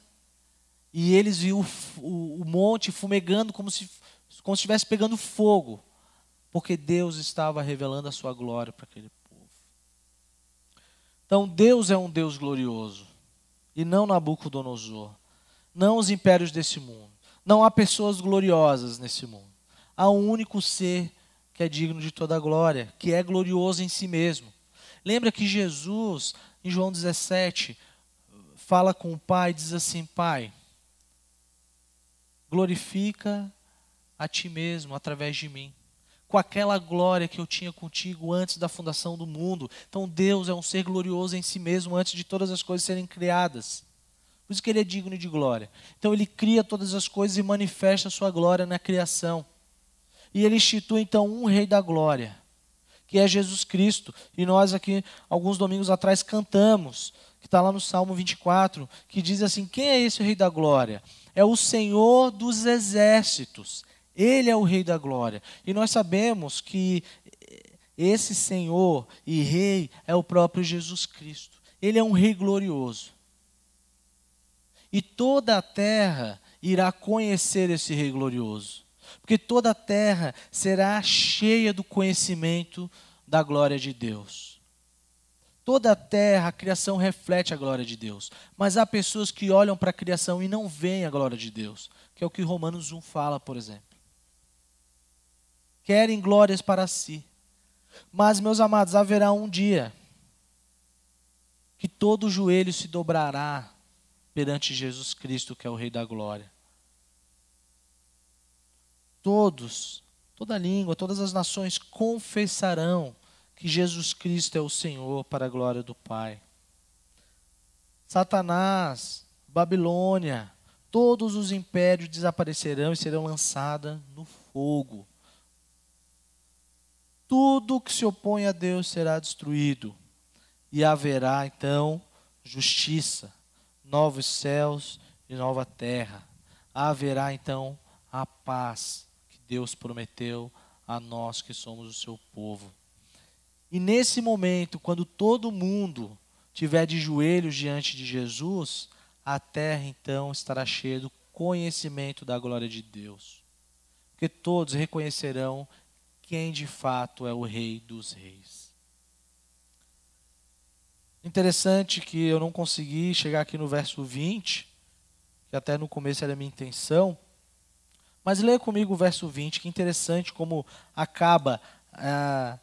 e eles viram o, o, o, monte fumegando como se, como se estivesse pegando fogo, porque Deus estava revelando a sua glória para aquele povo. Então Deus é um Deus glorioso, e não Nabucodonosor, não os impérios desse mundo. Não há pessoas gloriosas nesse mundo há um único ser que é digno de toda glória, que é glorioso em si mesmo. Lembra que Jesus, em João 17, fala com o Pai e diz assim: Pai, glorifica a Ti mesmo através de mim, com aquela glória que eu tinha contigo antes da fundação do mundo. Então Deus é um ser glorioso em si mesmo antes de todas as coisas serem criadas. Por isso que Ele é digno de glória. Então Ele cria todas as coisas e manifesta a Sua glória na criação. E ele institui então um rei da glória, que é Jesus Cristo. E nós aqui, alguns domingos atrás, cantamos, que está lá no Salmo 24, que diz assim: Quem é esse rei da glória? É o Senhor dos exércitos. Ele é o rei da glória. E nós sabemos que esse Senhor e rei é o próprio Jesus Cristo. Ele é um rei glorioso. E toda a terra irá conhecer esse rei glorioso porque toda a terra será cheia do conhecimento da glória de Deus. Toda a terra, a criação reflete a glória de Deus. Mas há pessoas que olham para a criação e não veem a glória de Deus, que é o que Romanos 1 fala, por exemplo. Querem glórias para si. Mas, meus amados, haverá um dia que todo joelho se dobrará perante Jesus Cristo, que é o Rei da Glória todos, toda língua, todas as nações confessarão que Jesus Cristo é o Senhor para a glória do Pai. Satanás, Babilônia, todos os impérios desaparecerão e serão lançados no fogo. Tudo que se opõe a Deus será destruído, e haverá então justiça, novos céus e nova terra. Haverá então a paz Deus prometeu a nós que somos o seu povo. E nesse momento, quando todo mundo tiver de joelhos diante de Jesus, a terra então estará cheia do conhecimento da glória de Deus. Porque todos reconhecerão quem de fato é o Rei dos Reis. Interessante que eu não consegui chegar aqui no verso 20, que até no começo era a minha intenção, Mas leia comigo o verso 20, que interessante como acaba a,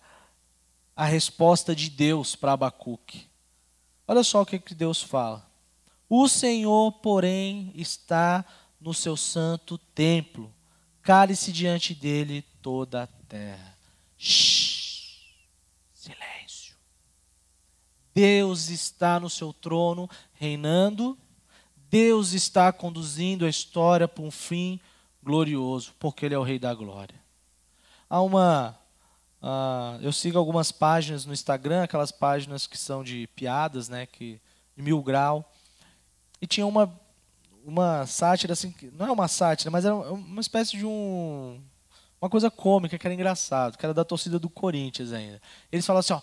a resposta de Deus para Abacuque. Olha só o que, que Deus fala. O Senhor, porém, está no seu santo templo. Cale-se diante dele toda a terra. Shhh, silêncio. Deus está no seu trono, reinando. Deus está conduzindo a história para um fim glorioso, porque Ele é o Rei da Glória. Há uma. Uh, eu sigo algumas páginas no Instagram, aquelas páginas que são de piadas, né, que, de mil grau. E tinha uma, uma sátira, assim, não é uma sátira, mas era uma espécie de um. Uma coisa cômica que era engraçado, que era da torcida do Corinthians ainda. Eles falavam assim: ó,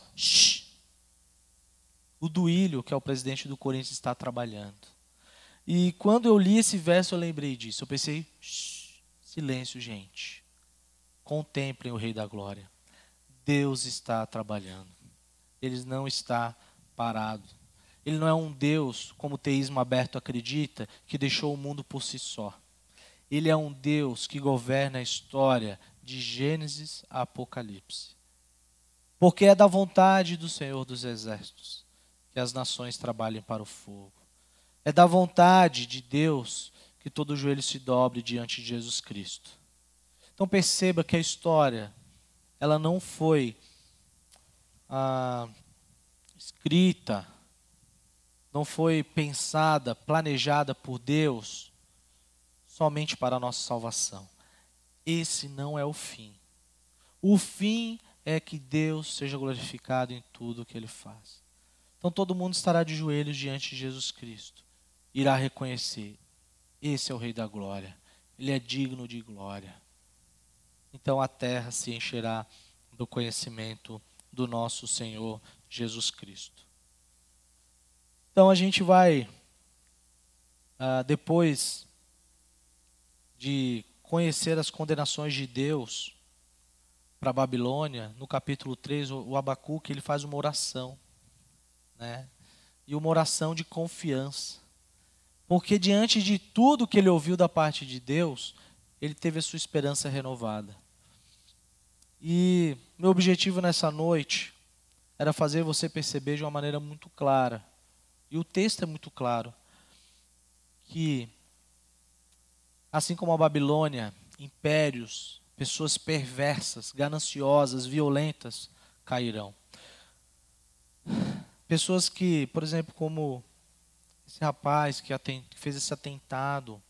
o Duílio, que é o presidente do Corinthians, está trabalhando. E quando eu li esse verso, eu lembrei disso. Eu pensei: silêncio, gente. Contemplem o Rei da Glória. Deus está trabalhando. Ele não está parado. Ele não é um Deus, como o teísmo aberto acredita, que deixou o mundo por si só. Ele é um Deus que governa a história de Gênesis a Apocalipse. Porque é da vontade do Senhor dos Exércitos que as nações trabalhem para o fogo. É da vontade de Deus que todo joelho se dobre diante de Jesus Cristo. Então perceba que a história, ela não foi ah, escrita não foi pensada, planejada por Deus somente para a nossa salvação. Esse não é o fim. O fim é que Deus seja glorificado em tudo o que ele faz. Então todo mundo estará de joelhos diante de Jesus Cristo. Irá reconhecer: esse é o Rei da Glória. Ele é digno de glória. Então a terra se encherá do conhecimento do nosso Senhor Jesus Cristo. Então a gente vai, ah, depois de conhecer as condenações de Deus para a Babilônia, no capítulo 3, o Abacuque ele faz uma oração. Né? E uma oração de confiança. Porque diante de tudo que ele ouviu da parte de Deus, ele teve a sua esperança renovada. E meu objetivo nessa noite era fazer você perceber de uma maneira muito clara e o texto é muito claro que assim como a Babilônia, impérios, pessoas perversas, gananciosas, violentas cairão. Pessoas que, por exemplo, como esse rapaz que fez esse atentado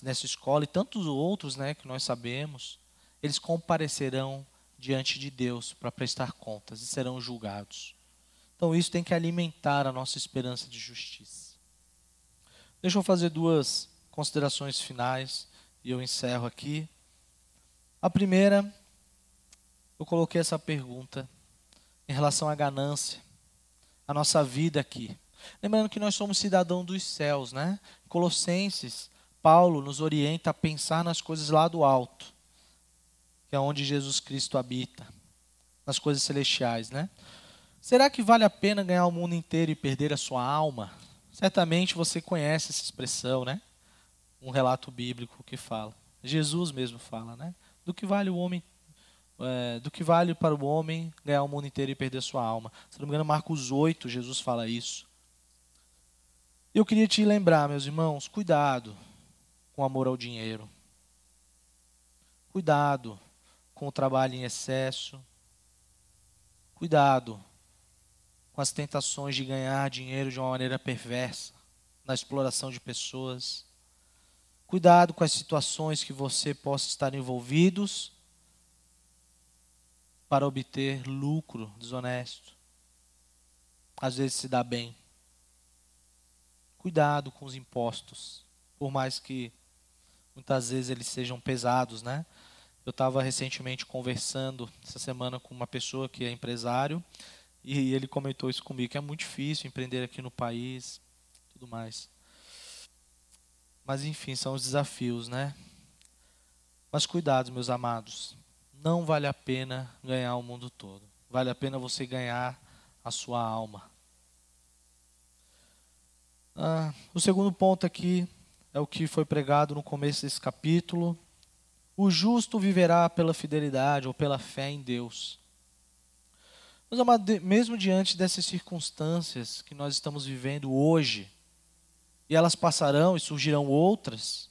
nessa escola e tantos outros, né, que nós sabemos, eles comparecerão diante de Deus para prestar contas e serão julgados. Então isso tem que alimentar a nossa esperança de justiça. Deixa eu fazer duas considerações finais e eu encerro aqui. A primeira, eu coloquei essa pergunta em relação à ganância, a nossa vida aqui. Lembrando que nós somos cidadãos dos céus, né? Colossenses, Paulo nos orienta a pensar nas coisas lá do alto, que é onde Jesus Cristo habita, nas coisas celestiais, né? Será que vale a pena ganhar o mundo inteiro e perder a sua alma? Certamente você conhece essa expressão, né? Um relato bíblico que fala. Jesus mesmo fala, né? Do que vale o homem, é, do que vale para o homem ganhar o mundo inteiro e perder sua alma? Se não me engano, Marcos 8, Jesus fala isso. Eu queria te lembrar, meus irmãos, cuidado com amor ao dinheiro. Cuidado com o trabalho em excesso. Cuidado com as tentações de ganhar dinheiro de uma maneira perversa, na exploração de pessoas. Cuidado com as situações que você possa estar envolvidos para obter lucro desonesto. Às vezes se dá bem. Cuidado com os impostos, por mais que muitas vezes eles sejam pesados, né? Eu estava recentemente conversando essa semana com uma pessoa que é empresário e ele comentou isso comigo, que é muito difícil empreender aqui no país, tudo mais. Mas enfim, são os desafios, né? Mas cuidado, meus amados. Não vale a pena ganhar o mundo todo. Vale a pena você ganhar a sua alma. Ah, o segundo ponto aqui é o que foi pregado no começo desse capítulo. O justo viverá pela fidelidade ou pela fé em Deus. Mas, mesmo diante dessas circunstâncias que nós estamos vivendo hoje, e elas passarão e surgirão outras,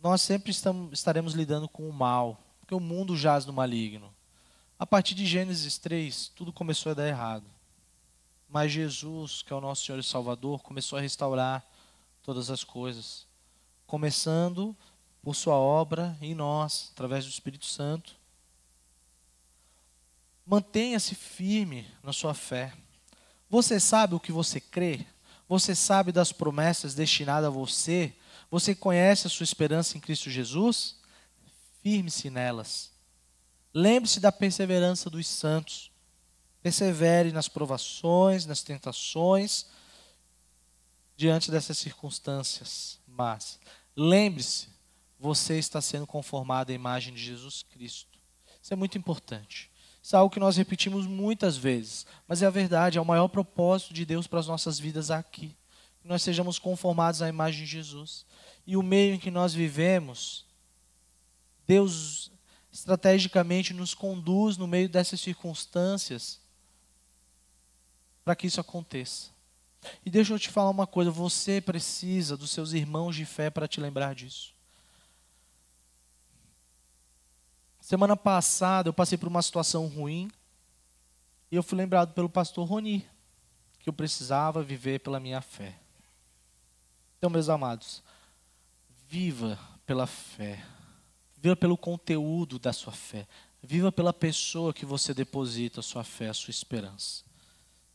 nós sempre estamos, estaremos lidando com o mal, porque o mundo jaz no maligno. A partir de Gênesis 3, tudo começou a dar errado. Mas Jesus, que é o nosso Senhor e Salvador, começou a restaurar todas as coisas. Começando por Sua obra em nós, através do Espírito Santo. Mantenha-se firme na sua fé. Você sabe o que você crê? Você sabe das promessas destinadas a você? Você conhece a sua esperança em Cristo Jesus? Firme-se nelas. Lembre-se da perseverança dos santos. Persevere nas provações, nas tentações, diante dessas circunstâncias. Mas lembre-se, você está sendo conformado à imagem de Jesus Cristo. Isso é muito importante. Isso é algo que nós repetimos muitas vezes, mas é a verdade, é o maior propósito de Deus para as nossas vidas aqui. Que nós sejamos conformados à imagem de Jesus. E o meio em que nós vivemos, Deus estrategicamente nos conduz no meio dessas circunstâncias para que isso aconteça. E deixa eu te falar uma coisa: você precisa dos seus irmãos de fé para te lembrar disso. Semana passada eu passei por uma situação ruim e eu fui lembrado pelo pastor Roni que eu precisava viver pela minha fé. Então, meus amados, viva pela fé. Viva pelo conteúdo da sua fé. Viva pela pessoa que você deposita a sua fé, a sua esperança.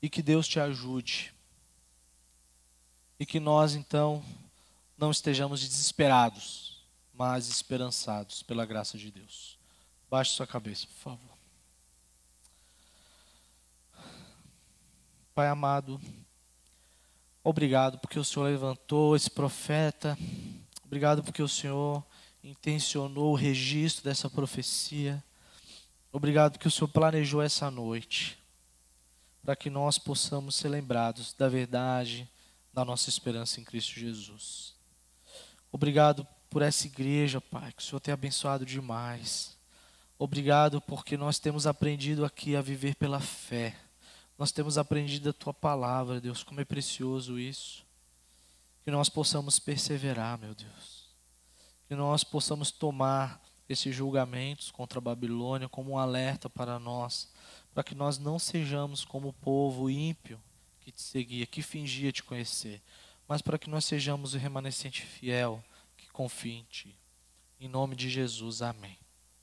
E que Deus te ajude. E que nós, então, não estejamos desesperados, mas esperançados pela graça de Deus. Baixe sua cabeça, por favor. Pai amado, obrigado porque o Senhor levantou esse profeta. Obrigado porque o Senhor intencionou o registro dessa profecia. Obrigado porque o Senhor planejou essa noite para que nós possamos ser lembrados da verdade da nossa esperança em Cristo Jesus. Obrigado por essa igreja, Pai, que o Senhor tem abençoado demais. Obrigado porque nós temos aprendido aqui a viver pela fé. Nós temos aprendido a tua palavra, Deus, como é precioso isso. Que nós possamos perseverar, meu Deus. Que nós possamos tomar esses julgamentos contra a Babilônia como um alerta para nós, para que nós não sejamos como o povo ímpio que te seguia, que fingia te conhecer, mas para que nós sejamos o remanescente fiel que confia em ti. Em nome de Jesus, amém.